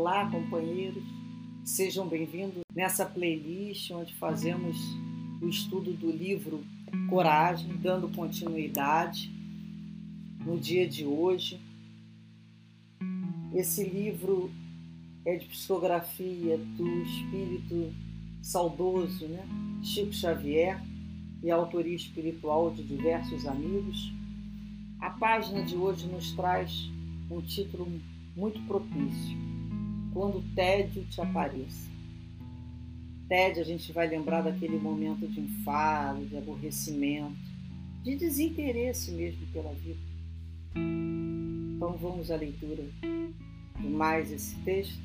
Olá, companheiros, sejam bem-vindos nessa playlist onde fazemos o estudo do livro Coragem, dando continuidade no dia de hoje. Esse livro é de psicografia do espírito saudoso, né? Chico Xavier, e autoria espiritual de diversos amigos. A página de hoje nos traz um título muito propício: Quando o tédio te apareça. Tédio, a gente vai lembrar daquele momento de enfado, de aborrecimento, de desinteresse mesmo pela vida. Então vamos à leitura de mais esse texto.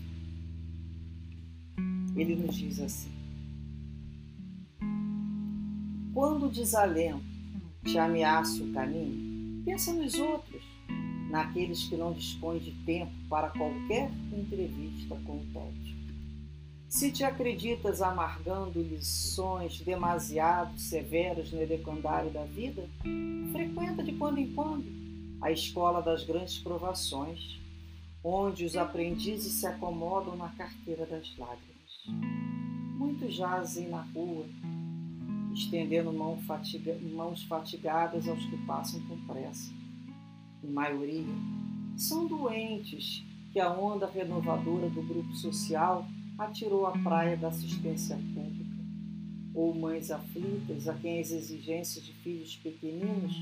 Ele nos diz assim: Quando o desalento te ameaça o caminho, pensa nos outros naqueles que não dispõem de tempo para qualquer entrevista com o tédio. Se te acreditas amargando lições demasiado severas no educandário da vida, frequenta de quando em quando a escola das grandes provações, onde os aprendizes se acomodam na carteira das lágrimas. Muitos jazem na rua, estendendo mão fatiga, mãos fatigadas aos que passam com pressa em maioria, são doentes que a onda renovadora do grupo social atirou à praia da assistência pública, ou mães aflitas a quem as exigências de filhos pequeninos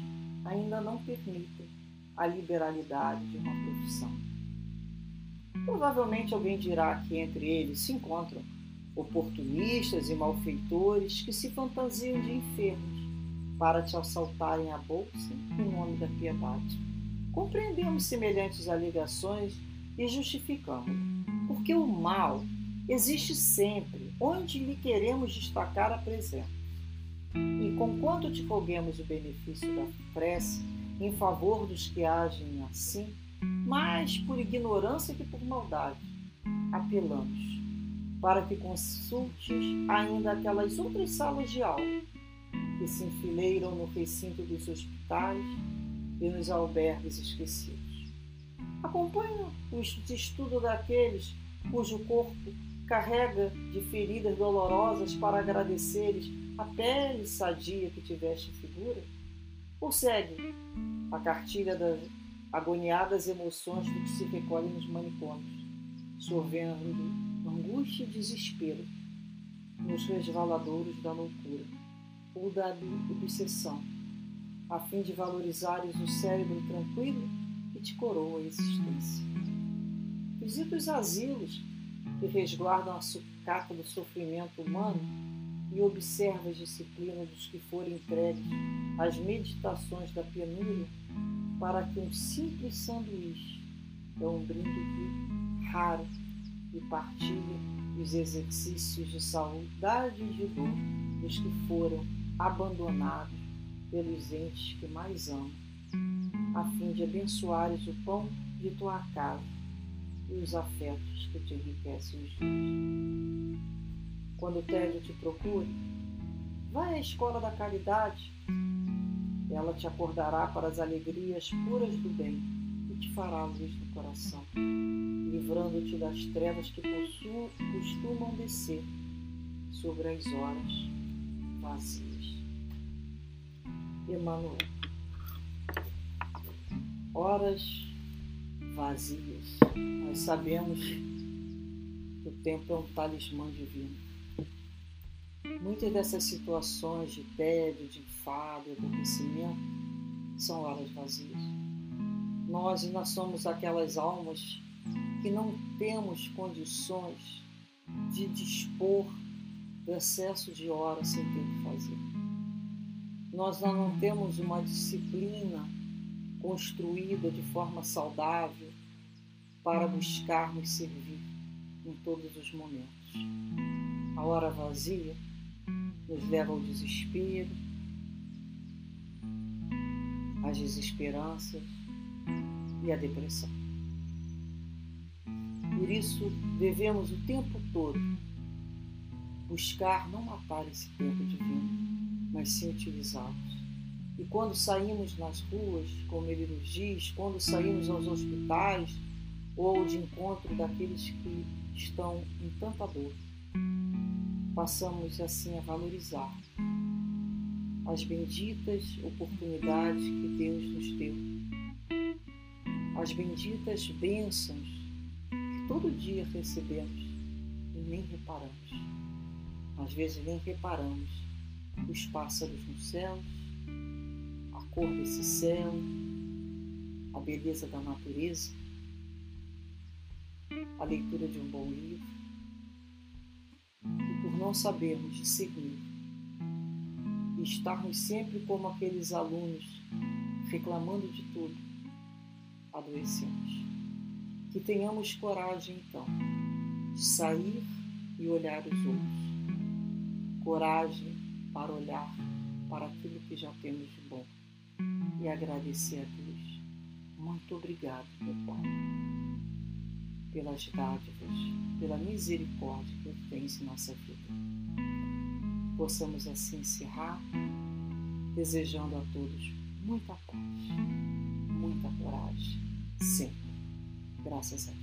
ainda não permitem a liberalidade de uma profissão. Provavelmente alguém dirá que entre eles se encontram oportunistas e malfeitores que se fantasiam de enfermos para te assaltarem a bolsa em nome da piedade. Compreendemos semelhantes alegações e justificamos, porque o mal existe sempre onde lhe queremos destacar a presença. E conquanto te roguemos o benefício da prece em favor dos que agem assim, mais por ignorância que por maldade, apelamos para que consultes ainda aquelas outras salas de aula que se enfileiram no recinto dos hospitais e nos albergues esquecidos. Acompanha o estudo daqueles cujo corpo carrega de feridas dolorosas para agradeceres a pele sadia que tiveste figura? Ou segue a cartilha das agoniadas emoções do que se recolhe nos manicômios, sorvendo angústia e desespero nos resvaladouros da loucura ou da obsessão a fim de valorizares o cérebro tranquilo que te coroa a existência. Visita os asilos que resguardam a sucata do sofrimento humano e observa a disciplina dos que forem entregues às meditações da penúria para que um simples sanduíche é um brinde raro e partilhe os exercícios de saudade e de dor dos que foram abandonados pelos entes que mais amo, a fim de abençoares o pão de tua casa e os afetos que te enriquecem os dias. Quando o tédio te procure, vai à escola da caridade. Ela te acordará para as alegrias puras do bem e te fará luz no coração, livrando-te das trevas que costumam descer sobre as horas vazias. Emmanuel. Horas vazias. Nós sabemos que o tempo é um talismã divino. Muitas dessas situações de tédio, de enfado, de aborrecimento são horas vazias. Nós ainda somos aquelas almas que não temos condições de dispor do excesso de horas sem ter que fazer nós não temos uma disciplina construída de forma saudável para buscarmos servir em todos os momentos. A hora vazia nos leva ao desespero, às desesperanças e à depressão. Por isso, devemos o tempo todo buscar não matar esse tempo divino, mas sim utilizá-los. E quando saímos nas ruas, como ele nos diz, quando saímos aos hospitais, ou de encontro daqueles que estão em tanta dor. Passamos assim a valorizar as benditas oportunidades que Deus nos deu, as benditas bênçãos que todo dia recebemos e nem reparamos. Às vezes nem reparamos os pássaros no céu, a cor desse céu, a beleza da natureza, a leitura de um bom livro. E por não sabermos discernir e estarmos sempre como aqueles alunos reclamando de tudo, adoecemos. Que tenhamos coragem, então, de sair e olhar os outros. Coragem para olhar para aquilo que já temos de bom e agradecer a Deus. Muito obrigado, meu Pai, pelas dádivas, pela misericórdia que tu tens em nossa vida. Possamos assim encerrar, desejando a todos muita paz, muita coragem, sempre. Graças a Deus.